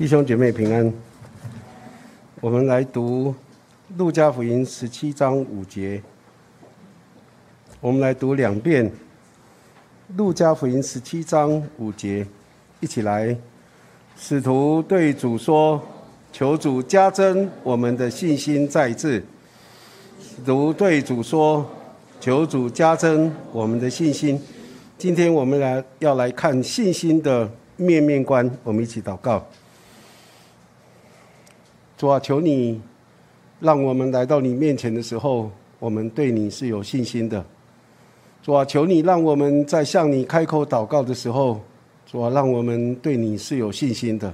弟兄姐妹平安。我们来读《路加福音》十七章五节。我们来读两遍《路加福音》十七章五节，一起来。使徒对主说：“求主加增我们的信心再次。”使徒对主说：“求主加增我们的信心。”今天我们来要来看信心的面面观，我们一起祷告。主啊，求你让我们来到你面前的时候，我们对你是有信心的。主啊，求你让我们在向你开口祷告的时候，主啊，让我们对你是有信心的。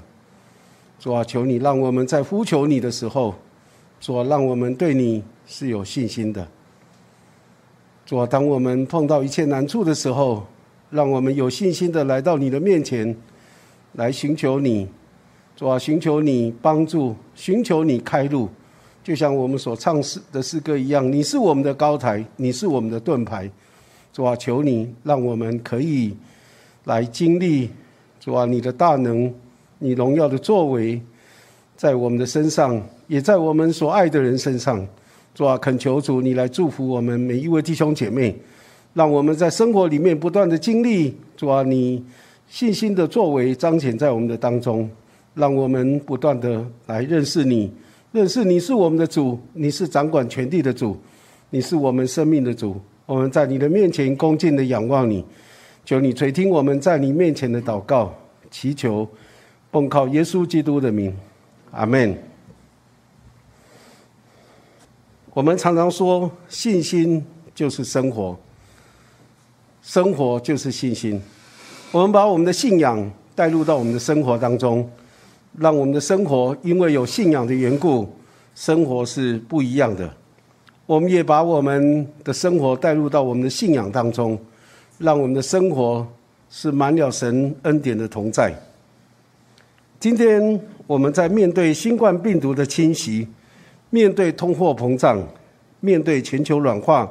主啊，求你让我们在呼求你的时候，主啊，让我们对你是有信心的。主啊，当我们碰到一切难处的时候，让我们有信心的来到你的面前，来寻求你。主啊，寻求你帮助，寻求你开路，就像我们所唱诗的诗歌一样。你是我们的高台，你是我们的盾牌。主啊，求你让我们可以来经历主啊你的大能，你荣耀的作为，在我们的身上，也在我们所爱的人身上。主啊，恳求主你来祝福我们每一位弟兄姐妹，让我们在生活里面不断的经历主啊你信心的作为彰显在我们的当中。让我们不断的来认识你，认识你是我们的主，你是掌管全地的主，你是我们生命的主。我们在你的面前恭敬的仰望你，求你垂听我们在你面前的祷告，祈求奉靠耶稣基督的名，阿门。我们常常说，信心就是生活，生活就是信心。我们把我们的信仰带入到我们的生活当中。让我们的生活因为有信仰的缘故，生活是不一样的。我们也把我们的生活带入到我们的信仰当中，让我们的生活是满了神恩典的同在。今天我们在面对新冠病毒的侵袭，面对通货膨胀，面对全球暖化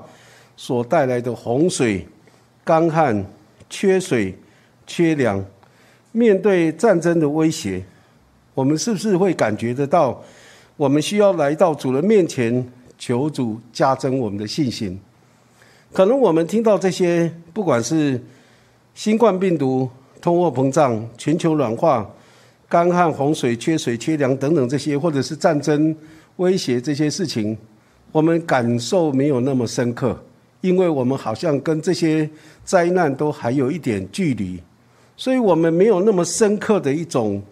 所带来的洪水、干旱、缺水、缺粮，面对战争的威胁。我们是不是会感觉得到，我们需要来到主人面前求主加增我们的信心？可能我们听到这些，不管是新冠病毒、通货膨胀、全球暖化、干旱、洪水、缺水、缺粮等等这些，或者是战争威胁这些事情，我们感受没有那么深刻，因为我们好像跟这些灾难都还有一点距离，所以我们没有那么深刻的一种。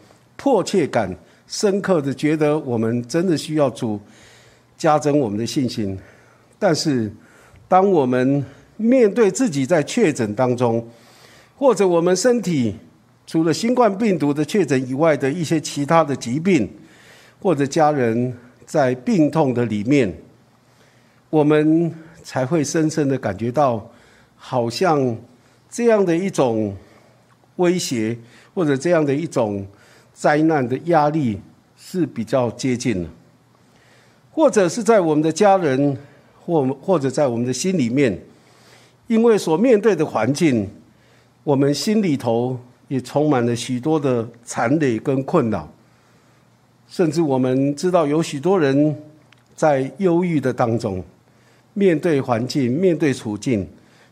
迫切感，深刻的觉得我们真的需要主加增我们的信心。但是，当我们面对自己在确诊当中，或者我们身体除了新冠病毒的确诊以外的一些其他的疾病，或者家人在病痛的里面，我们才会深深的感觉到，好像这样的一种威胁，或者这样的一种。灾难的压力是比较接近的，或者是在我们的家人，或或者在我们的心里面，因为所面对的环境，我们心里头也充满了许多的残累跟困扰，甚至我们知道有许多人在忧郁的当中，面对环境，面对处境，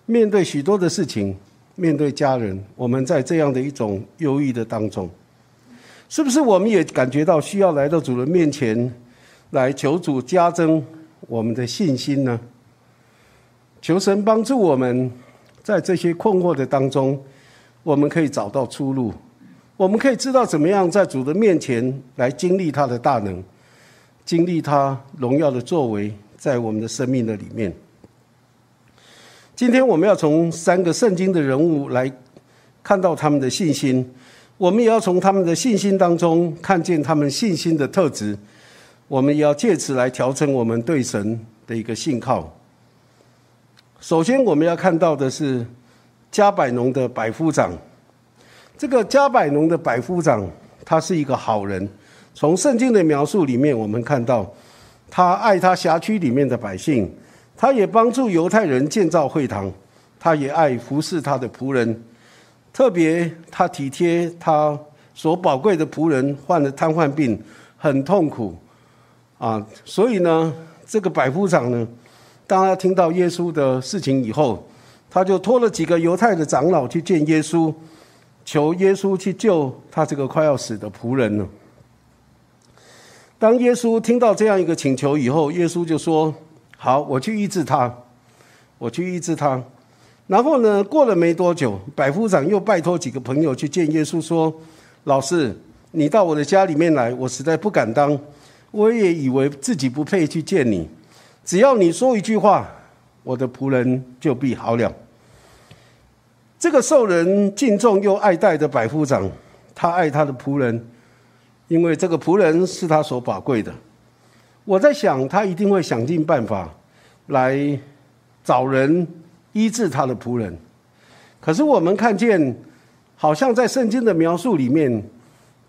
面对许多的事情，面对家人，我们在这样的一种忧郁的当中。是不是我们也感觉到需要来到主人面前，来求主加增我们的信心呢？求神帮助我们，在这些困惑的当中，我们可以找到出路，我们可以知道怎么样在主的面前来经历他的大能，经历他荣耀的作为在我们的生命的里面。今天我们要从三个圣经的人物来看到他们的信心。我们也要从他们的信心当中看见他们信心的特质，我们也要借此来调整我们对神的一个信靠。首先，我们要看到的是加百农的百夫长。这个加百农的百夫长，他是一个好人。从圣经的描述里面，我们看到他爱他辖区里面的百姓，他也帮助犹太人建造会堂，他也爱服侍他的仆人。特别，他体贴他所宝贵的仆人患了瘫痪病，很痛苦啊。所以呢，这个百夫长呢，当他听到耶稣的事情以后，他就托了几个犹太的长老去见耶稣，求耶稣去救他这个快要死的仆人呢。当耶稣听到这样一个请求以后，耶稣就说：“好，我去医治他，我去医治他。”然后呢，过了没多久，百夫长又拜托几个朋友去见耶稣，说：“老师，你到我的家里面来，我实在不敢当，我也以为自己不配去见你。只要你说一句话，我的仆人就必好了。”这个受人敬重又爱戴的百夫长，他爱他的仆人，因为这个仆人是他所宝贵的。我在想，他一定会想尽办法来找人。医治他的仆人，可是我们看见，好像在圣经的描述里面，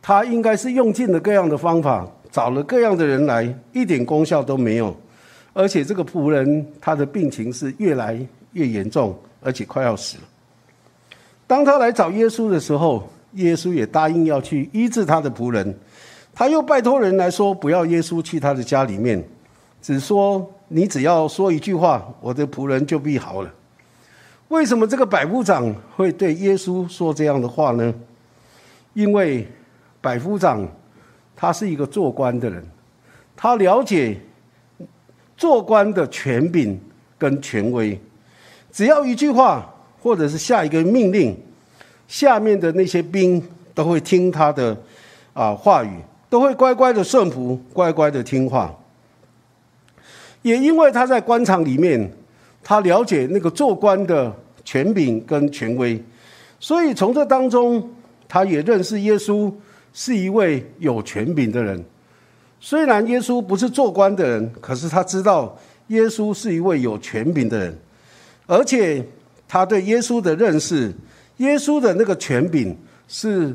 他应该是用尽了各样的方法，找了各样的人来，一点功效都没有。而且这个仆人他的病情是越来越严重，而且快要死了。当他来找耶稣的时候，耶稣也答应要去医治他的仆人。他又拜托人来说，不要耶稣去他的家里面，只说你只要说一句话，我的仆人就必好了。为什么这个百夫长会对耶稣说这样的话呢？因为百夫长他是一个做官的人，他了解做官的权柄跟权威，只要一句话或者是下一个命令，下面的那些兵都会听他的啊话语，都会乖乖的顺服，乖乖的听话。也因为他在官场里面。他了解那个做官的权柄跟权威，所以从这当中，他也认识耶稣是一位有权柄的人。虽然耶稣不是做官的人，可是他知道耶稣是一位有权柄的人，而且他对耶稣的认识，耶稣的那个权柄是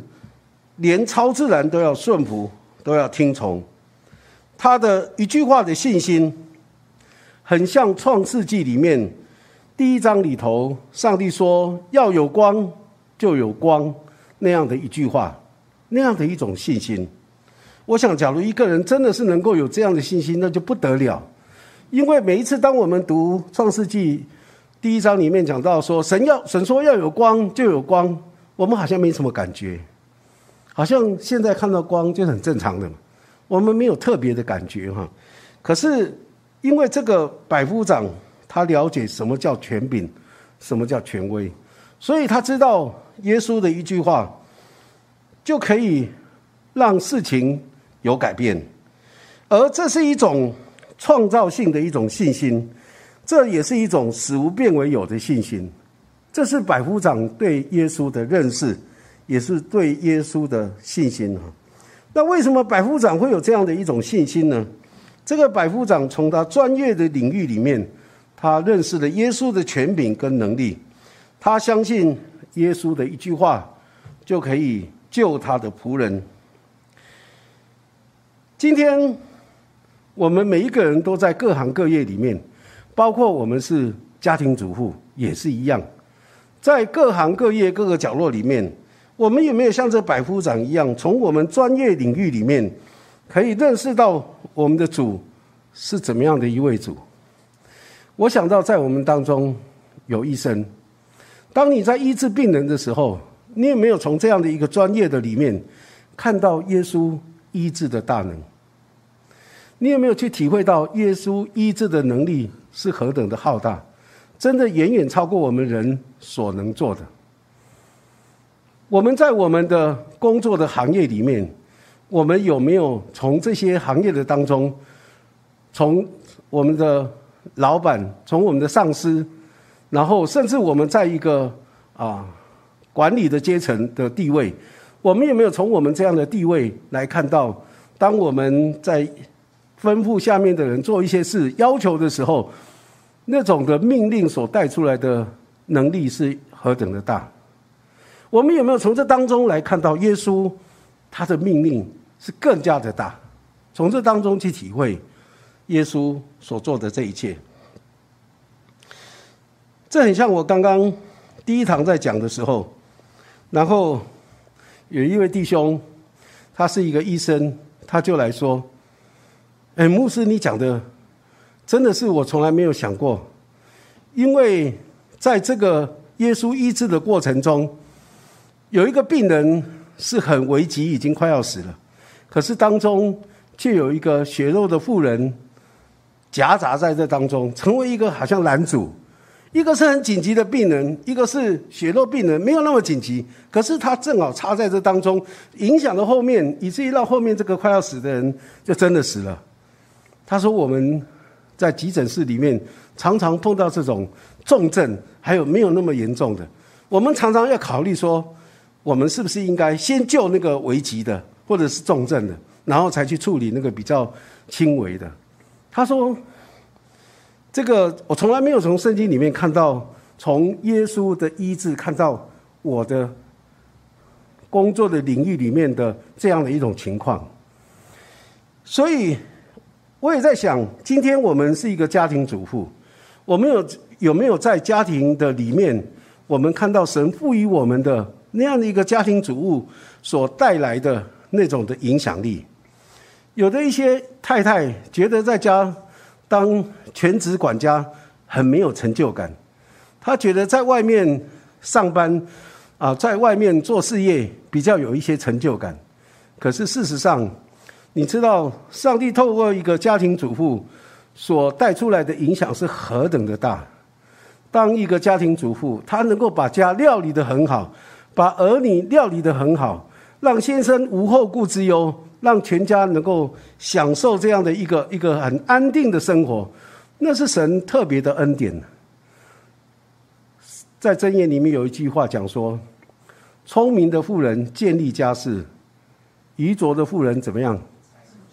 连超自然都要顺服，都要听从。他的一句话的信心。很像《创世纪》里面第一章里头，上帝说要有光就有光那样的一句话，那样的一种信心。我想，假如一个人真的是能够有这样的信心，那就不得了。因为每一次当我们读《创世纪》第一章里面讲到说神要神说要有光就有光，我们好像没什么感觉，好像现在看到光就很正常的，我们没有特别的感觉哈。可是。因为这个百夫长，他了解什么叫权柄，什么叫权威，所以他知道耶稣的一句话，就可以让事情有改变，而这是一种创造性的一种信心，这也是一种使无变为有的信心，这是百夫长对耶稣的认识，也是对耶稣的信心啊。那为什么百夫长会有这样的一种信心呢？这个百夫长从他专业的领域里面，他认识了耶稣的权柄跟能力，他相信耶稣的一句话就可以救他的仆人。今天我们每一个人都在各行各业里面，包括我们是家庭主妇也是一样，在各行各业各个角落里面，我们有没有像这百夫长一样，从我们专业领域里面？可以认识到我们的主是怎么样的一位主。我想到在我们当中有医生，当你在医治病人的时候，你有没有从这样的一个专业的里面看到耶稣医治的大能？你有没有去体会到耶稣医治的能力是何等的浩大，真的远远超过我们人所能做的？我们在我们的工作的行业里面。我们有没有从这些行业的当中，从我们的老板，从我们的上司，然后甚至我们在一个啊管理的阶层的地位，我们有没有从我们这样的地位来看到，当我们在吩咐下面的人做一些事要求的时候，那种的命令所带出来的能力是何等的大？我们有没有从这当中来看到耶稣他的命令？是更加的大，从这当中去体会耶稣所做的这一切，这很像我刚刚第一堂在讲的时候，然后有一位弟兄，他是一个医生，他就来说：“哎，牧师，你讲的真的是我从来没有想过，因为在这个耶稣医治的过程中，有一个病人是很危急，已经快要死了，可是当中却有一个血肉的妇人夹杂在这当中，成为一个好像男主。”一个是很紧急的病人，一个是血肉病人，没有那么紧急，可是他正好插在这当中，影响了后面，以至于让后面这个快要死的人就真的死了。他说：“我们在急诊室里面常常碰到这种重症，还有没有那么严重的，我们常常要考虑说，我们是不是应该先救那个危急的或者是重症的，然后才去处理那个比较轻微的。”他说。这个我从来没有从圣经里面看到，从耶稣的医治看到我的工作的领域里面的这样的一种情况。所以我也在想，今天我们是一个家庭主妇，我们有有没有在家庭的里面，我们看到神赋予我们的那样的一个家庭主妇所带来的那种的影响力？有的一些太太觉得在家。当全职管家很没有成就感，她觉得在外面上班啊，在外面做事业比较有一些成就感。可是事实上，你知道，上帝透过一个家庭主妇所带出来的影响是何等的大。当一个家庭主妇，她能够把家料理得很好，把儿女料理得很好，让先生无后顾之忧。让全家能够享受这样的一个一个很安定的生活，那是神特别的恩典。在箴言里面有一句话讲说：“聪明的妇人建立家室，愚拙的妇人怎么样？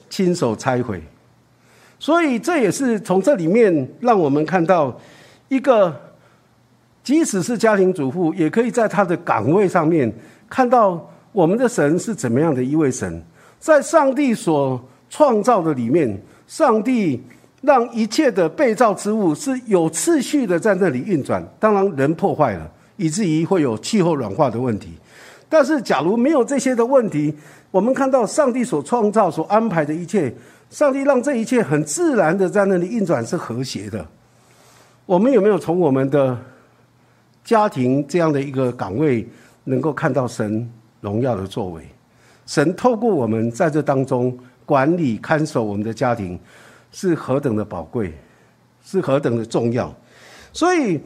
亲手拆毁。”所以这也是从这里面让我们看到，一个即使是家庭主妇，也可以在他的岗位上面看到我们的神是怎么样的一位神。在上帝所创造的里面，上帝让一切的被造之物是有次序的在那里运转。当然，人破坏了，以至于会有气候软化的问题。但是，假如没有这些的问题，我们看到上帝所创造、所安排的一切，上帝让这一切很自然的在那里运转，是和谐的。我们有没有从我们的家庭这样的一个岗位，能够看到神荣耀的作为？神透过我们在这当中管理看守我们的家庭，是何等的宝贵，是何等的重要。所以，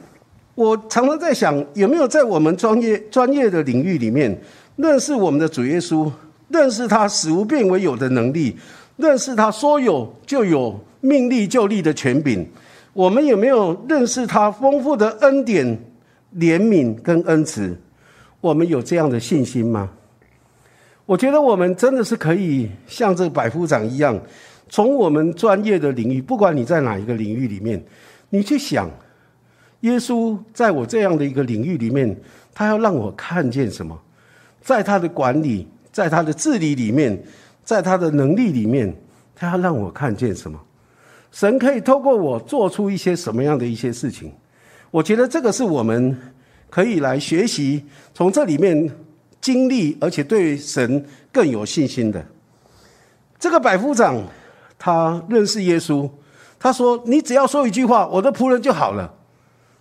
我常常在想，有没有在我们专业专业的领域里面，认识我们的主耶稣，认识他使无变为有的能力，认识他说有就有、命立就立的权柄。我们有没有认识他丰富的恩典、怜悯跟恩慈？我们有这样的信心吗？我觉得我们真的是可以像这个百夫长一样，从我们专业的领域，不管你在哪一个领域里面，你去想，耶稣在我这样的一个领域里面，他要让我看见什么？在他的管理，在他的治理里面，在他的能力里面，他要让我看见什么？神可以透过我做出一些什么样的一些事情？我觉得这个是我们可以来学习，从这里面。经历，而且对神更有信心的这个百夫长，他认识耶稣。他说：“你只要说一句话，我的仆人就好了。”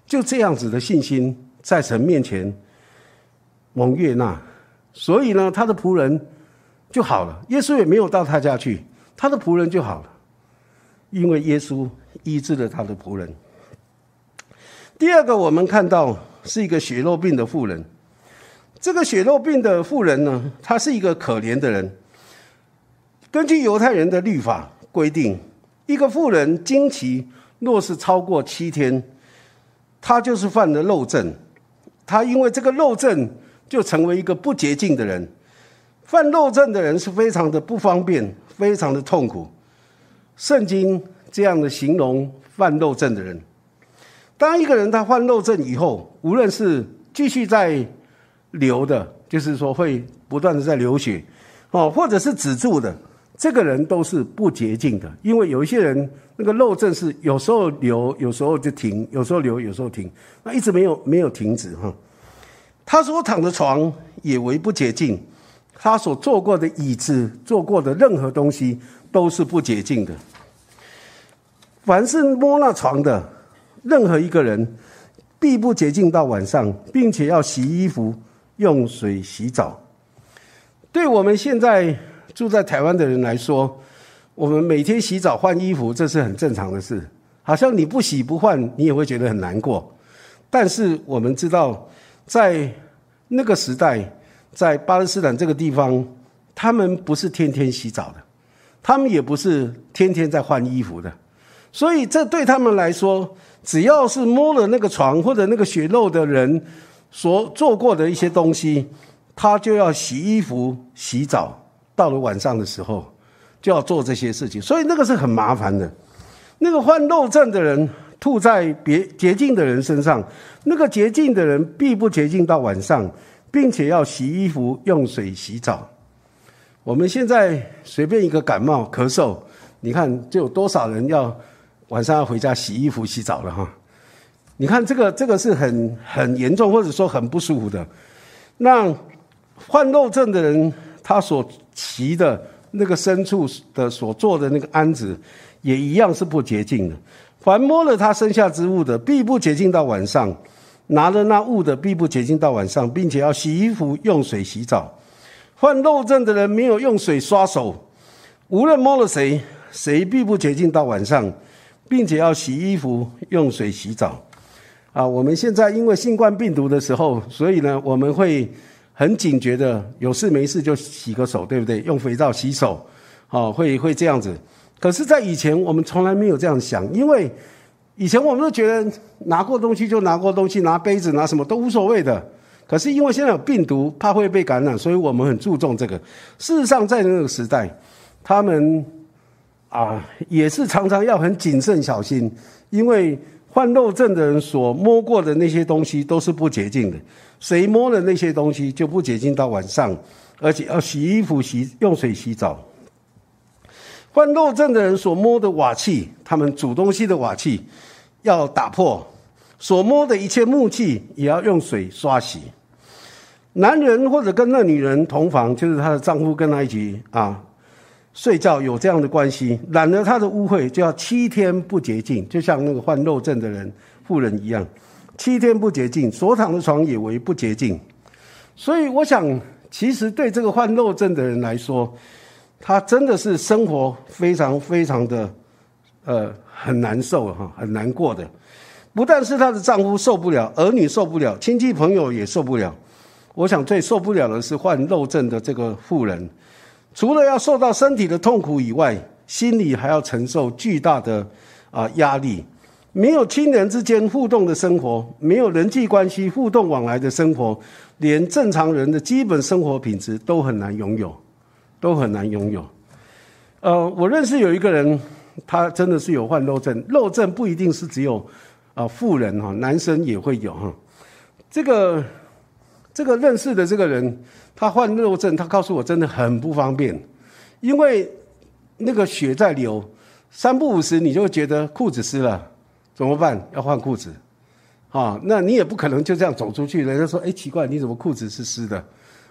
就这样子的信心，在神面前蒙悦纳。所以呢，他的仆人就好了。耶稣也没有到他家去，他的仆人就好了，因为耶稣医治了他的仆人。第二个，我们看到是一个血肉病的妇人。这个血肉病的妇人呢，她是一个可怜的人。根据犹太人的律法规定，一个妇人经期若是超过七天，她就是犯了漏症。她因为这个漏症，就成为一个不洁净的人。犯漏症的人是非常的不方便，非常的痛苦。圣经这样的形容犯漏症的人：当一个人他患漏症以后，无论是继续在流的，就是说会不断的在流血，哦，或者是止住的，这个人都是不洁净的。因为有一些人那个漏症是有时候流，有时候就停，有时候流，有时候停，那一直没有没有停止哈。他所躺的床也为不洁净，他所坐过的椅子、坐过的任何东西都是不洁净的。凡是摸那床的任何一个人，必不洁净到晚上，并且要洗衣服、用水洗澡。对我们现在住在台湾的人来说，我们每天洗澡换衣服，这是很正常的事。好像你不洗不换，你也会觉得很难过。但是我们知道，在那个时代，在巴勒斯坦这个地方，他们不是天天洗澡的，他们也不是天天在换衣服的。所以，这对他们来说，只要是摸了那个床或者那个血肉的人所做过的一些东西，他就要洗衣服、洗澡。到了晚上的时候，就要做这些事情。所以，那个是很麻烦的。那个患肉症的人吐在别洁净的人身上，那个洁净的人必不洁净到晚上，并且要洗衣服、用水洗澡。我们现在随便一个感冒、咳嗽，你看就有多少人要？晚上要回家洗衣服、洗澡了哈，你看这个这个是很很严重，或者说很不舒服的。那患肉症的人，他所骑的那个牲畜的所做的那个鞍子，也一样是不洁净的。凡摸了他身下之物的，必不洁净到晚上；拿了那物的，必不洁净到晚上，并且要洗衣服、用水洗澡。患肉症的人没有用水刷手，无论摸了谁，谁必不洁净到晚上。并且要洗衣服、用水洗澡，啊，我们现在因为新冠病毒的时候，所以呢，我们会很警觉的，有事没事就洗个手，对不对？用肥皂洗手，啊，会会这样子。可是，在以前我们从来没有这样想，因为以前我们都觉得拿过东西就拿过东西，拿杯子拿什么都无所谓的。可是因为现在有病毒，怕会被感染，所以我们很注重这个。事实上，在那个时代，他们。啊，也是常常要很谨慎小心，因为患肉症的人所摸过的那些东西都是不洁净的，谁摸了那些东西就不洁净到晚上，而且要洗衣服、洗用水洗澡。患肉症的人所摸的瓦器，他们煮东西的瓦器要打破，所摸的一切木器也要用水刷洗。男人或者跟那女人同房，就是她的丈夫跟她一起啊。睡觉有这样的关系，染了他的污秽就要七天不洁净，就像那个患肉症的人妇人一样，七天不洁净，所躺的床也为不洁净。所以我想，其实对这个患肉症的人来说，他真的是生活非常非常的，呃，很难受哈，很难过的。不但是她的丈夫受不了，儿女受不了，亲戚朋友也受不了。我想最受不了的是患肉症的这个妇人。除了要受到身体的痛苦以外，心里还要承受巨大的啊压力。没有亲人之间互动的生活，没有人际关系互动往来的生活，连正常人的基本生活品质都很难拥有，都很难拥有。呃，我认识有一个人，他真的是有患肉症。肉症不一定是只有啊妇人哈，男生也会有哈。这个这个认识的这个人。他患肉症，他告诉我真的很不方便，因为那个血在流，三不五时你就觉得裤子湿了，怎么办？要换裤子，啊，那你也不可能就这样走出去。人家说，哎，奇怪，你怎么裤子是湿的？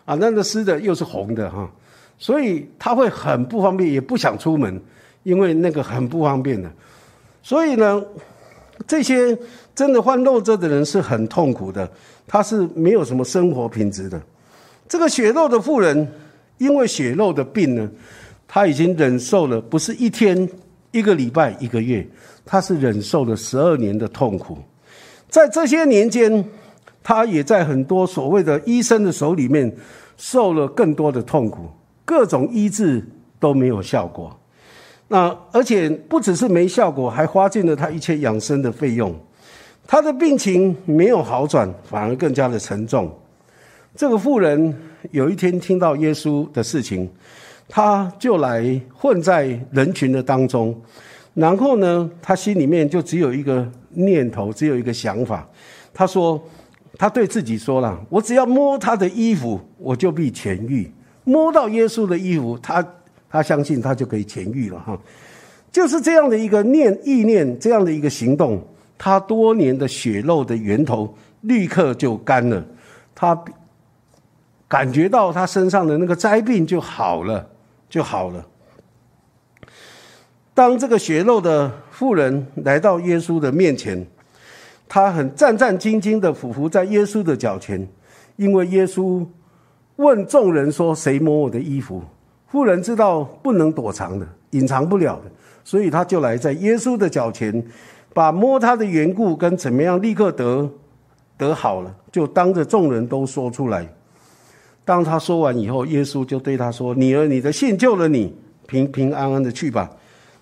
啊，那个湿的又是红的哈，所以他会很不方便，也不想出门，因为那个很不方便的。所以呢，这些真的患肉症的人是很痛苦的，他是没有什么生活品质的。这个血肉的妇人，因为血肉的病呢，她已经忍受了不是一天、一个礼拜、一个月，她是忍受了十二年的痛苦。在这些年间，她也在很多所谓的医生的手里面受了更多的痛苦，各种医治都没有效果。那而且不只是没效果，还花尽了她一切养生的费用。她的病情没有好转，反而更加的沉重。这个妇人有一天听到耶稣的事情，他就来混在人群的当中，然后呢，他心里面就只有一个念头，只有一个想法。他说，他对自己说了：“我只要摸他的衣服，我就必痊愈。摸到耶稣的衣服，他他相信他就可以痊愈了。”哈，就是这样的一个念意念，这样的一个行动，他多年的血肉的源头立刻就干了。他。感觉到他身上的那个灾病就好了，就好了。当这个血肉的妇人来到耶稣的面前，他很战战兢兢的匍匐在耶稣的脚前，因为耶稣问众人说：“谁摸我的衣服？”妇人知道不能躲藏的，隐藏不了的，所以他就来在耶稣的脚前，把摸他的缘故跟怎么样立刻得得好了，就当着众人都说出来。当他说完以后，耶稣就对他说：“女儿，你的信救了你，平平安安的去吧。”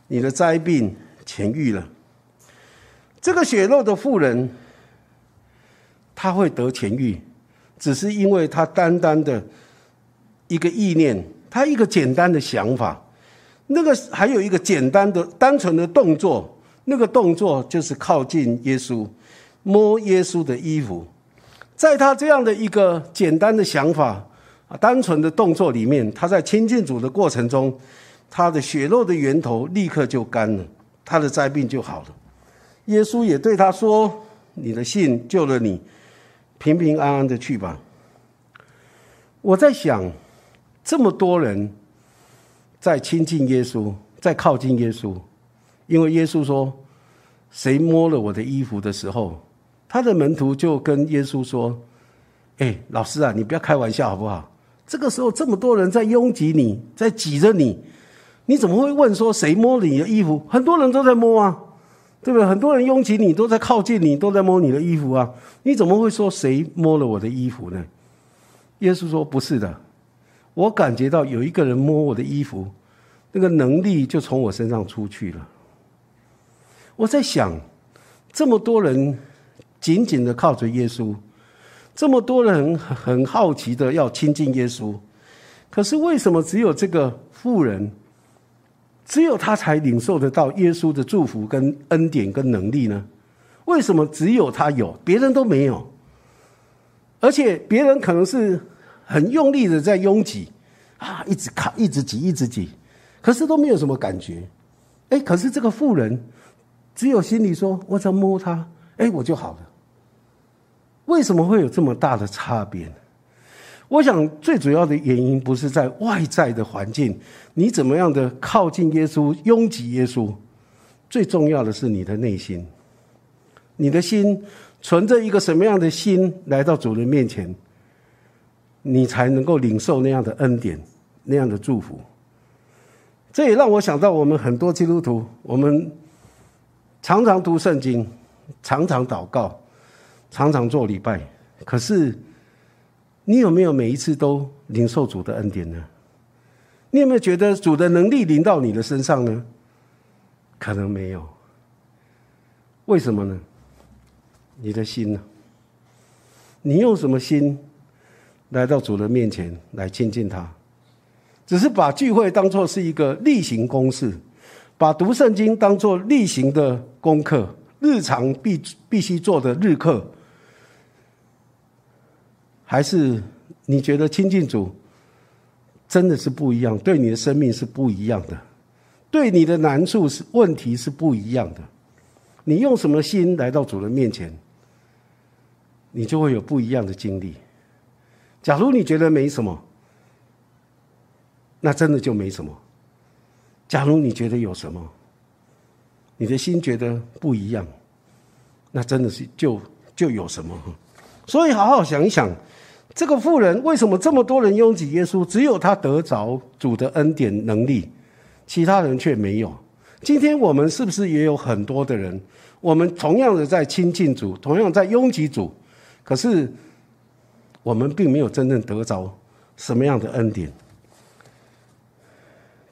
你的灾病痊愈了。这个血肉的妇人，他会得痊愈，只是因为他单单的一个意念，他一个简单的想法，那个还有一个简单的、单纯的动作，那个动作就是靠近耶稣，摸耶稣的衣服。在他这样的一个简单的想法啊、单纯的动作里面，他在亲近主的过程中。他的血肉的源头立刻就干了，他的灾病就好了。耶稣也对他说：“你的信救了你，平平安安的去吧。”我在想，这么多人在亲近耶稣，在靠近耶稣，因为耶稣说：“谁摸了我的衣服的时候，他的门徒就跟耶稣说：‘哎，老师啊，你不要开玩笑好不好？这个时候这么多人在拥挤你，在挤着你。’”你怎么会问说谁摸你的衣服？很多人都在摸啊，对不对？很多人拥挤你，都在靠近你，都在摸你的衣服啊。你怎么会说谁摸了我的衣服呢？耶稣说不是的，我感觉到有一个人摸我的衣服，那个能力就从我身上出去了。我在想，这么多人紧紧的靠着耶稣，这么多人很好奇的要亲近耶稣，可是为什么只有这个妇人？只有他才领受得到耶稣的祝福、跟恩典、跟能力呢？为什么只有他有，别人都没有？而且别人可能是很用力的在拥挤啊，一直卡，一直挤，一直挤，可是都没有什么感觉。哎，可是这个妇人只有心里说：“我只要摸他，哎，我就好了。”为什么会有这么大的差别呢？我想最主要的原因不是在外在的环境，你怎么样的靠近耶稣、拥挤耶稣，最重要的是你的内心。你的心存着一个什么样的心来到主人面前，你才能够领受那样的恩典、那样的祝福。这也让我想到，我们很多基督徒，我们常常读圣经，常常祷告，常常做礼拜，可是。你有没有每一次都领受主的恩典呢？你有没有觉得主的能力临到你的身上呢？可能没有。为什么呢？你的心呢？你用什么心来到主的面前来亲近他？只是把聚会当做是一个例行公事，把读圣经当做例行的功课，日常必必须做的日课。还是你觉得亲近主真的是不一样，对你的生命是不一样的，对你的难处是问题是不一样的。你用什么心来到主人面前，你就会有不一样的经历。假如你觉得没什么，那真的就没什么；假如你觉得有什么，你的心觉得不一样，那真的是就就有什么。所以好好想一想。这个妇人为什么这么多人拥挤耶稣？只有他得着主的恩典能力，其他人却没有。今天我们是不是也有很多的人？我们同样的在亲近主，同样在拥挤主，可是我们并没有真正得着什么样的恩典。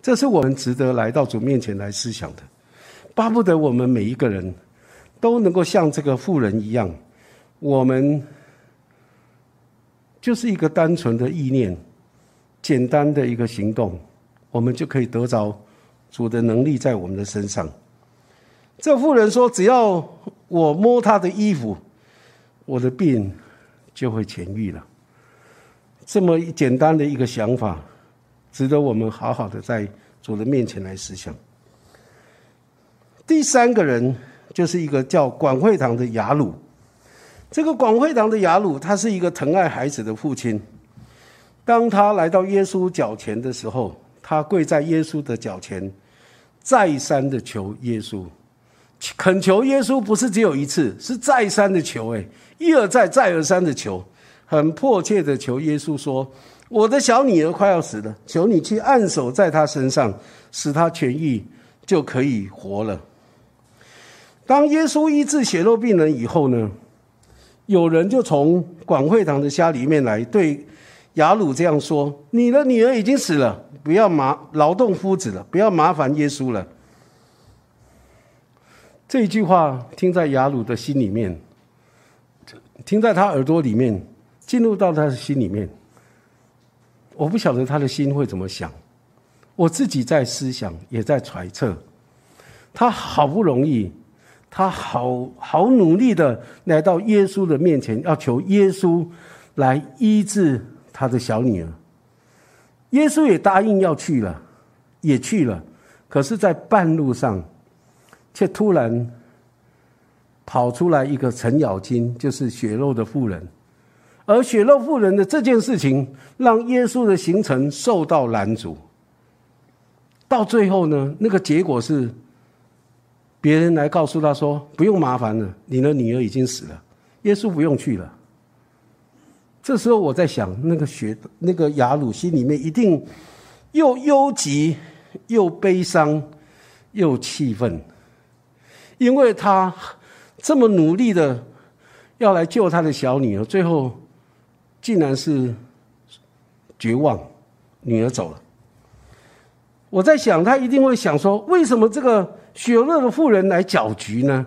这是我们值得来到主面前来思想的。巴不得我们每一个人都能够像这个妇人一样，我们。就是一个单纯的意念，简单的一个行动，我们就可以得着主的能力在我们的身上。这妇人说：“只要我摸他的衣服，我的病就会痊愈了。”这么简单的一个想法，值得我们好好的在主的面前来思想。第三个人就是一个叫管会堂的雅鲁。这个广会堂的雅鲁，他是一个疼爱孩子的父亲。当他来到耶稣脚前的时候，他跪在耶稣的脚前，再三的求耶稣，恳求耶稣，不是只有一次，是再三的求，哎，一而再，再而三的求，很迫切的求耶稣说：“我的小女儿快要死了，求你去按手在她身上，使她痊愈，就可以活了。”当耶稣医治血肉病人以后呢，有人就从广会堂的家里面来对。雅鲁这样说：“你的女儿已经死了，不要麻劳动夫子了，不要麻烦耶稣了。”这一句话听在雅鲁的心里面，听在他耳朵里面，进入到他的心里面。我不晓得他的心会怎么想，我自己在思想，也在揣测。他好不容易，他好好努力的来到耶稣的面前，要求耶稣来医治。他的小女儿，耶稣也答应要去了，也去了，可是，在半路上，却突然跑出来一个程咬金，就是血肉的妇人，而血肉妇人的这件事情，让耶稣的行程受到拦阻。到最后呢，那个结果是，别人来告诉他说：“不用麻烦了，你的女儿已经死了，耶稣不用去了。”这时候我在想，那个学那个雅鲁心里面一定又忧急又悲伤又气愤，因为他这么努力的要来救他的小女儿，最后竟然是绝望，女儿走了。我在想，他一定会想说，为什么这个血肉的妇人来搅局呢？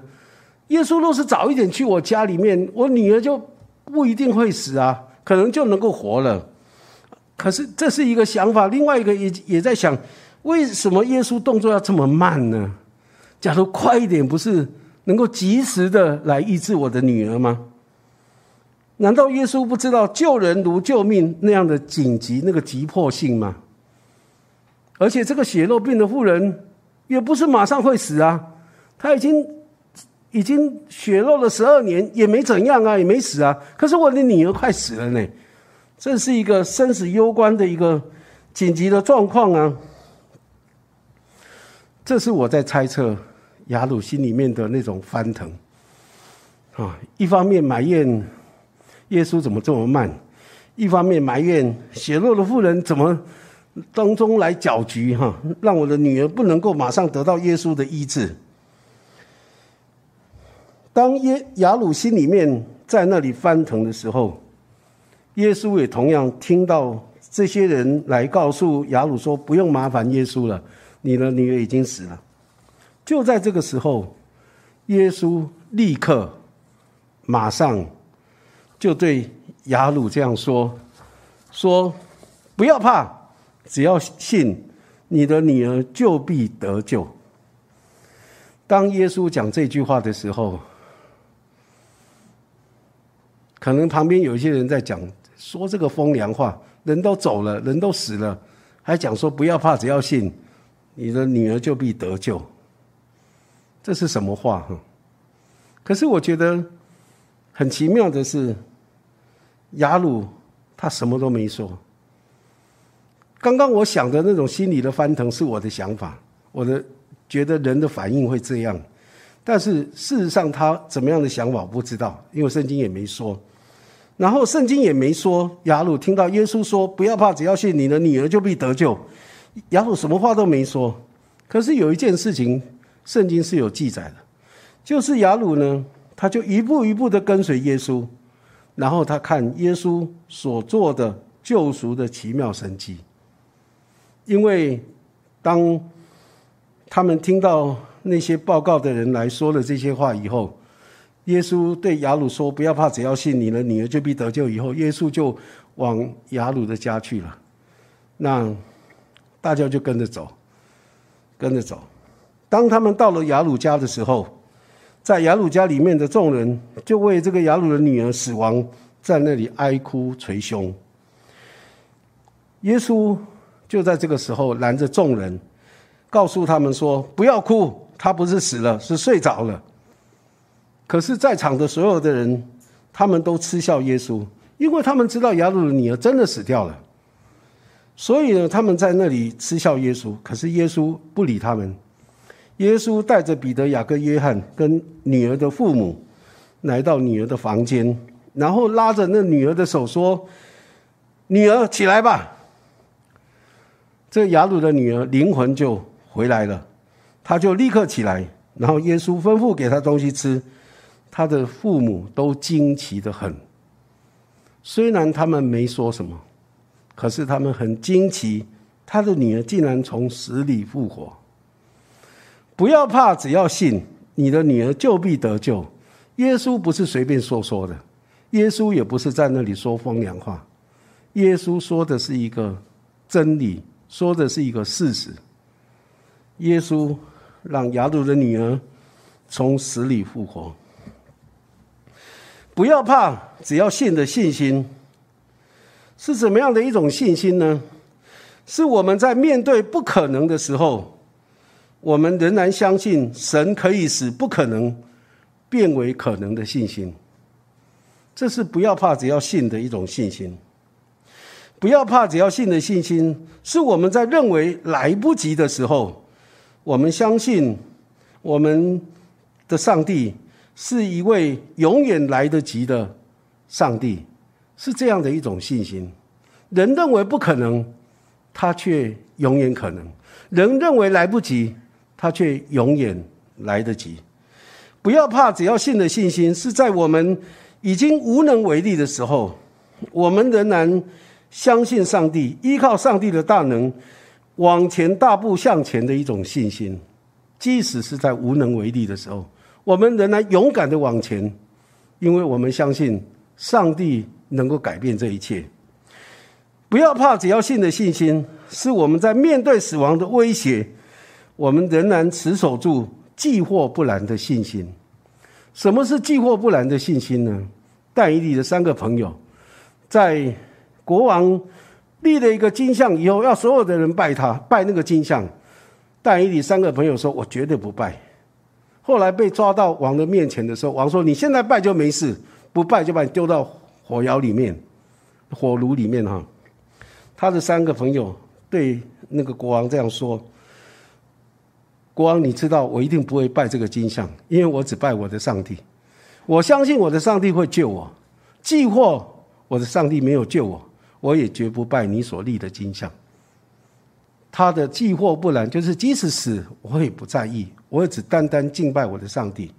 耶稣若是早一点去我家里面，我女儿就。不一定会死啊，可能就能够活了。可是这是一个想法，另外一个也也在想，为什么耶稣动作要这么慢呢？假如快一点，不是能够及时的来医治我的女儿吗？难道耶稣不知道救人如救命那样的紧急、那个急迫性吗？而且这个血肉病的妇人也不是马上会死啊，他已经。已经血肉了十二年，也没怎样啊，也没死啊。可是我的女儿快死了呢，这是一个生死攸关的一个紧急的状况啊。这是我在猜测雅鲁心里面的那种翻腾啊。一方面埋怨耶稣怎么这么慢，一方面埋怨血肉的妇人怎么当中来搅局哈，让我的女儿不能够马上得到耶稣的医治。当耶雅鲁心里面在那里翻腾的时候，耶稣也同样听到这些人来告诉雅鲁说：“不用麻烦耶稣了，你的女儿已经死了。”就在这个时候，耶稣立刻马上就对雅鲁这样说：“说不要怕，只要信，你的女儿就必得救。”当耶稣讲这句话的时候，可能旁边有一些人在讲说这个风凉话，人都走了，人都死了，还讲说不要怕，只要信，你的女儿就必得救。这是什么话？哈！可是我觉得很奇妙的是，雅鲁他什么都没说。刚刚我想的那种心理的翻腾是我的想法，我的觉得人的反应会这样，但是事实上他怎么样的想法我不知道，因为圣经也没说。然后圣经也没说雅鲁听到耶稣说不要怕，只要信你的女儿就必得救。雅鲁什么话都没说，可是有一件事情圣经是有记载的，就是雅鲁呢，他就一步一步的跟随耶稣，然后他看耶稣所做的救赎的奇妙神迹。因为当他们听到那些报告的人来说了这些话以后。耶稣对雅鲁说：“不要怕，只要信你的女儿就必得救。”以后，耶稣就往雅鲁的家去了。那大家就跟着走，跟着走。当他们到了雅鲁家的时候，在雅鲁家里面的众人就为这个雅鲁的女儿死亡在那里哀哭捶胸。耶稣就在这个时候拦着众人，告诉他们说：“不要哭，他不是死了，是睡着了。”可是，在场的所有的人，他们都嗤笑耶稣，因为他们知道雅鲁的女儿真的死掉了。所以呢，他们在那里嗤笑耶稣。可是耶稣不理他们。耶稣带着彼得、雅各、约翰跟女儿的父母来到女儿的房间，然后拉着那女儿的手说：“女儿，起来吧。”这个雅鲁的女儿灵魂就回来了，她就立刻起来。然后耶稣吩咐给她东西吃，她的父母都惊奇的很。虽然他们没说什么，可是他们很惊奇，他的女儿竟然从死里复活。不要怕，只要信，你的女儿就必得救。耶稣不是随便说说的，耶稣也不是在那里说风凉话，耶稣说的是一个真理。说的是一个事实。耶稣让雅鲁的女儿从死里复活。不要怕，只要信的信心是怎么样的一种信心呢？是我们在面对不可能的时候，我们仍然相信神可以使不可能变为可能的信心。这是不要怕，只要信的一种信心。不要怕，只要信的信心，是我们在认为来不及的时候，我们相信我们的上帝是一位永远来得及的上帝，是这样的一种信心。人认为不可能，他却永远可能；人认为来不及，他却永远来得及。不要怕，只要信的信心，是在我们已经无能为力的时候，我们仍然。相信上帝，依靠上帝的大能，往前大步向前的一种信心，即使是在无能为力的时候，我们仍然勇敢的往前，因为我们相信上帝能够改变这一切。不要怕，只要信的信心，是我们在面对死亡的威胁，我们仍然持守住既或不然的信心。什么是既或不然的信心呢？但以理的三个朋友在。国王立了一个金像以后，要所有的人拜他，拜那个金像。但以理三个朋友说：“我绝对不拜。”后来被抓到王的面前的时候，王说：“你现在拜就没事，不拜就把你丢到火窑里面、火炉里面。”哈，他的三个朋友对那个国王这样说：“国王，你知道我一定不会拜这个金像，因为我只拜我的上帝。我相信我的上帝会救我，既或我的上帝没有救我。”我也绝不拜你所立的金像。他的既或不然，就是即使死，我也不在意，我也只单单敬拜我的上帝。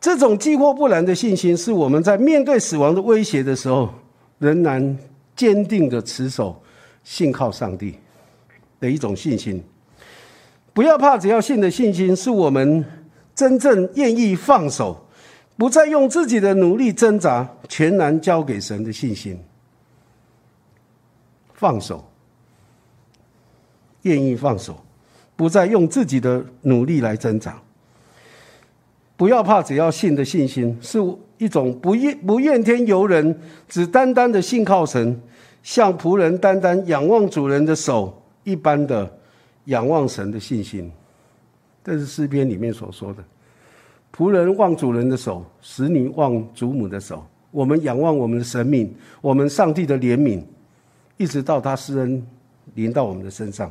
这种既或不然的信心，是我们在面对死亡的威胁的时候，仍然坚定的持守信靠上帝的一种信心。不要怕，只要信的信心，是我们真正愿意放手，不再用自己的努力挣扎，全然交给神的信心。放手，愿意放手，不再用自己的努力来增长。不要怕，只要信的信心是一种不怨不怨天尤人，只单单的信靠神，像仆人单单仰望主人的手一般的仰望神的信心。这是诗篇里面所说的：仆人望主人的手，使女望祖母的手。我们仰望我们的神明，我们上帝的怜悯。一直到他施恩临到我们的身上，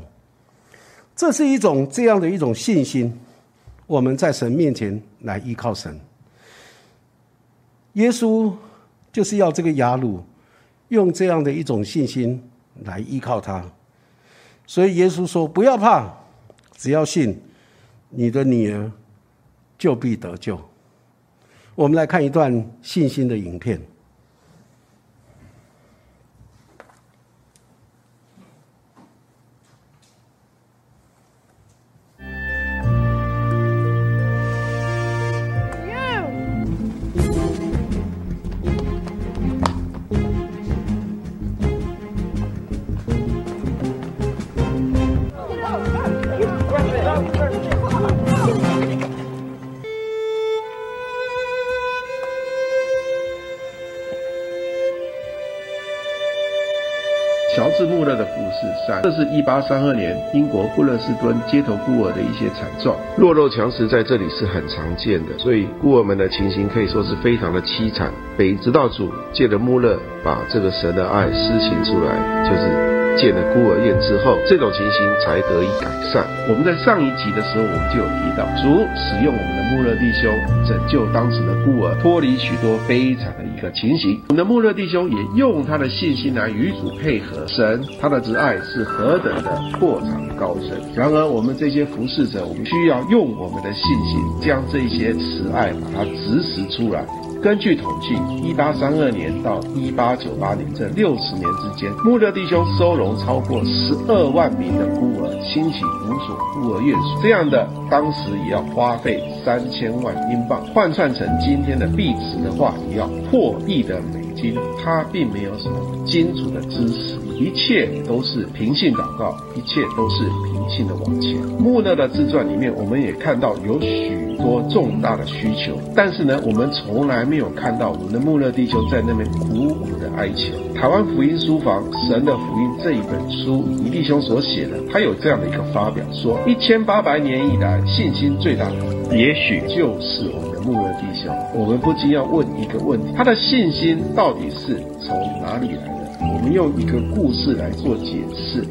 这是一种这样的一种信心。我们在神面前来依靠神。耶稣就是要这个雅鲁用这样的一种信心来依靠他。所以耶稣说：“不要怕，只要信，你的女儿就必得救。”我们来看一段信心的影片。这是一八三二年英国布勒斯敦街头孤儿的一些惨状，弱肉强食在这里是很常见的，所以孤儿们的情形可以说是非常的凄惨。北直道主借着穆勒把这个神的爱施行出来，就是建了孤儿院之后，这种情形才得以改善。我们在上一集的时候，我们就有提到，主使用我们的穆勒弟兄拯救当时的孤儿，脱离许多悲惨的一的情形。我们的穆勒弟兄也用他的信心来与主配合，神他的慈爱是何等的阔长高深。然而，我们这些服侍者，我们需要用我们的信心，将这些慈爱把它指使出来。根据统计，一八三二年到一八九八年这六十年之间，穆勒弟兄收容超过十二万名的孤儿，兴起五所孤儿院所。这样的，当时也要花费三千万英镑，换算成今天的币值的话，也要破亿的美金。他并没有什么金主的知识，一切都是平信祷告，一切都是平信的往前。穆勒的自传里面，我们也看到有许。多重大的需求，但是呢，我们从来没有看到我们的穆勒弟兄在那边苦苦的哀求。台湾福音书房《神的福音》这一本书，倪弟兄所写的，他有这样的一个发表说：一千八百年以来，信心最大的，也许就是我们穆勒弟兄。我们不禁要问一个问题：他的信心到底是从哪里来的？我们用一个故事来做解释。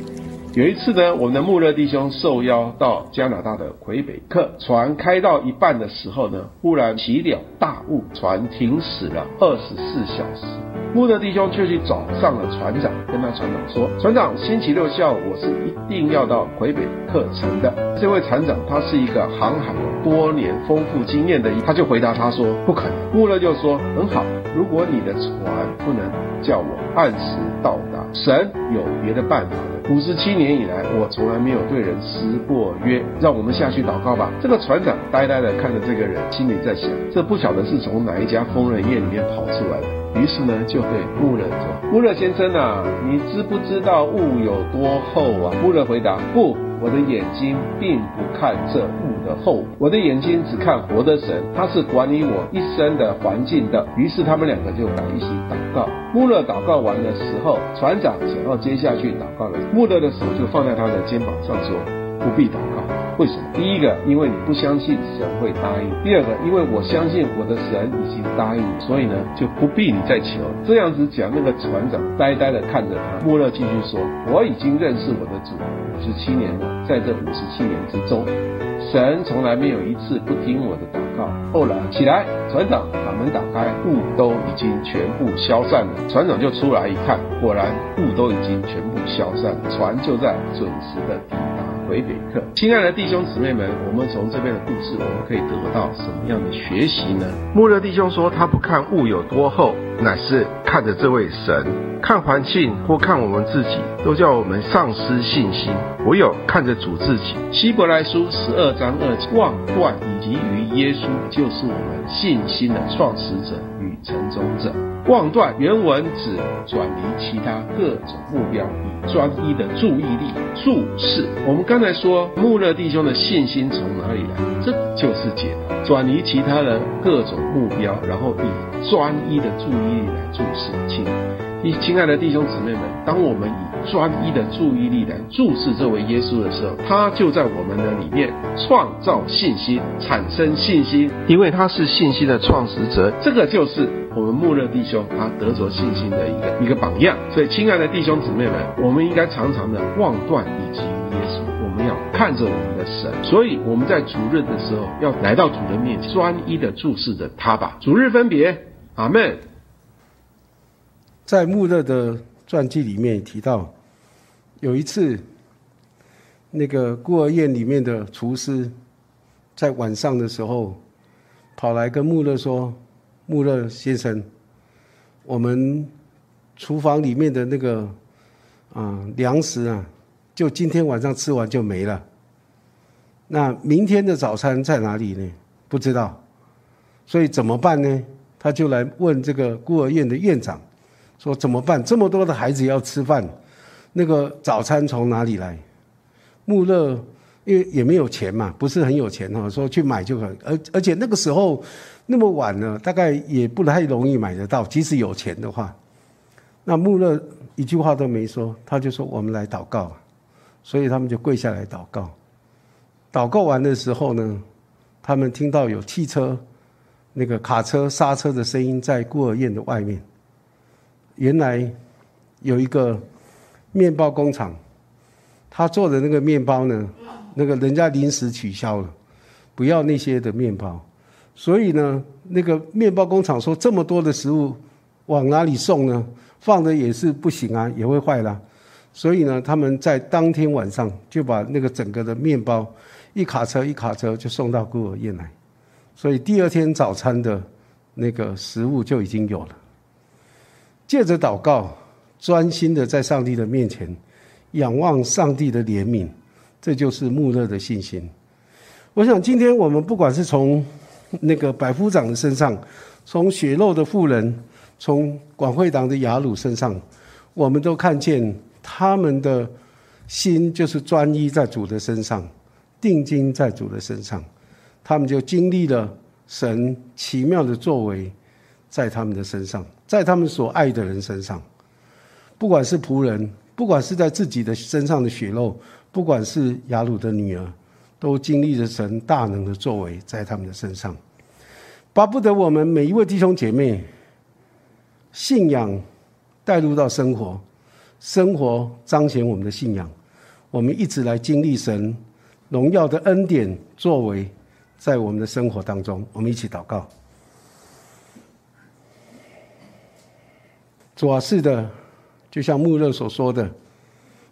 有一次呢，我们的穆勒弟兄受邀到加拿大的魁北克，船开到一半的时候呢，忽然起了大雾，船停驶了二十四小时。穆勒弟兄却去找上了船长，跟他船长说：“船长，星期六下午我是一定要到魁北克城的。”这位船长他是一个航海多年、丰富经验的，他就回答他说：“不可能。”穆勒就说：“很好，如果你的船不能叫我按时到达，神有别的办法。”五十七年以来，我从来没有对人失过约。让我们下去祷告吧。这个船长呆呆的看着这个人，心里在想：这不晓得是从哪一家疯人院里面跑出来的。于是呢，就对穆勒说：“穆勒先生啊，你知不知道雾有多厚啊？”穆勒回答：“不。”我的眼睛并不看这雾的厚，我的眼睛只看活的神，他是管理我一生的环境的。于是他们两个就在一起祷告。穆勒祷告完的时候，船长想要接下去祷告了，穆勒的手就放在他的肩膀上说：“不必祷告。”为什么？第一个，因为你不相信神会答应；第二个，因为我相信我的神已经答应，所以呢就不必你再求。这样子讲，那个船长呆呆的看着他。穆勒继续说：“我已经认识我的主五十七年了，在这五十七年之中，神从来没有一次不听我的祷告。”后来起来，船长把门打开，雾都已经全部消散了。船长就出来一看，果然雾都已经全部消散，船就在准时的抵达。魁北客，亲爱的弟兄姊妹们，我们从这边的故事，我们可以得到什么样的学习呢？穆勒弟兄说，他不看雾有多厚，乃是看着这位神。看环境或看我们自己，都叫我们丧失信心。唯有看着主自己。希伯来书十二章二节，望断以及于耶稣，就是我们信心的创始者与成终者。望断原文指转移其他各种目标，以专一的注意力注视。我们刚才说穆勒弟兄的信心从哪里来？这就是解答。转移其他的各种目标，然后以专一的注意力来注视。亲。亲爱的弟兄姊妹们，当我们以专一的注意力来注视这位耶稣的时候，他就在我们的里面创造信心，产生信心，因为他是信心的创始者。这个就是我们穆勒弟兄他得着信心的一个一个榜样。所以，亲爱的弟兄姊妹们，我们应该常常的望断以及耶稣，我们要看着我们的神。所以我们在主日的时候，要来到主的面前，专一的注视着他吧。主日分别，阿门。在穆勒的传记里面提到，有一次，那个孤儿院里面的厨师，在晚上的时候，跑来跟穆勒说：“穆勒先生，我们厨房里面的那个啊粮食啊，就今天晚上吃完就没了。那明天的早餐在哪里呢？不知道，所以怎么办呢？他就来问这个孤儿院的院长。”说怎么办？这么多的孩子要吃饭，那个早餐从哪里来？穆勒因为也没有钱嘛，不是很有钱哈，说去买就可。而而且那个时候那么晚了，大概也不太容易买得到。即使有钱的话，那穆勒一句话都没说，他就说我们来祷告。所以他们就跪下来祷告。祷告完的时候呢，他们听到有汽车那个卡车刹车的声音在孤儿院的外面。原来有一个面包工厂，他做的那个面包呢，那个人家临时取消了，不要那些的面包，所以呢，那个面包工厂说这么多的食物往哪里送呢？放着也是不行啊，也会坏啦。所以呢，他们在当天晚上就把那个整个的面包一卡车一卡车就送到孤儿院来，所以第二天早餐的那个食物就已经有了。借着祷告，专心的在上帝的面前仰望上帝的怜悯，这就是穆勒的信心。我想今天我们不管是从那个百夫长的身上，从血肉的妇人，从广会党的雅鲁身上，我们都看见。他们的心就是专一在主的身上，定睛在主的身上，他们就经历了神奇妙的作为，在他们的身上，在他们所爱的人身上，不管是仆人，不管是在自己的身上的血肉，不管是雅鲁的女儿，都经历着神大能的作为在他们的身上，巴不得我们每一位弟兄姐妹，信仰带入到生活。生活彰显我们的信仰，我们一直来经历神荣耀的恩典作为，在我们的生活当中，我们一起祷告。主啊，是的，就像穆勒所说的，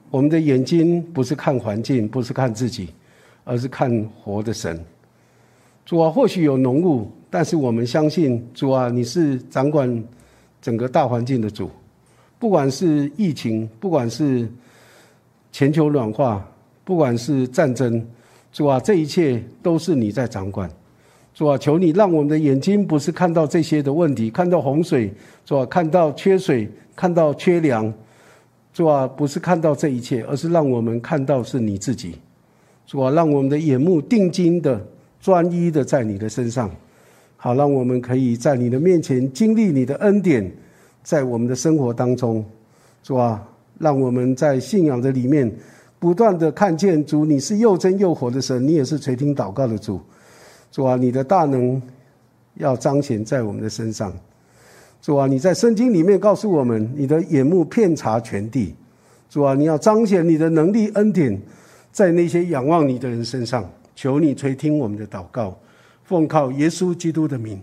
我们的眼睛不是看环境，不是看自己，而是看活的神。主啊，或许有浓雾，但是我们相信主啊，你是掌管整个大环境的主。不管是疫情，不管是全球暖化，不管是战争，主啊，这一切都是你在掌管。主啊，求你让我们的眼睛不是看到这些的问题，看到洪水，主啊，看到缺水，看到缺粮，主啊，不是看到这一切，而是让我们看到是你自己。主啊，让我们的眼目定睛的、专一的在你的身上，好，让我们可以在你的面前经历你的恩典。在我们的生活当中，主啊，让我们在信仰的里面不断的看见主，你是又真又活的神，你也是垂听祷告的主。主啊，你的大能要彰显在我们的身上。主啊，你在圣经里面告诉我们，你的眼目遍察全地。主啊，你要彰显你的能力恩典在那些仰望你的人身上。求你垂听我们的祷告，奉靠耶稣基督的名。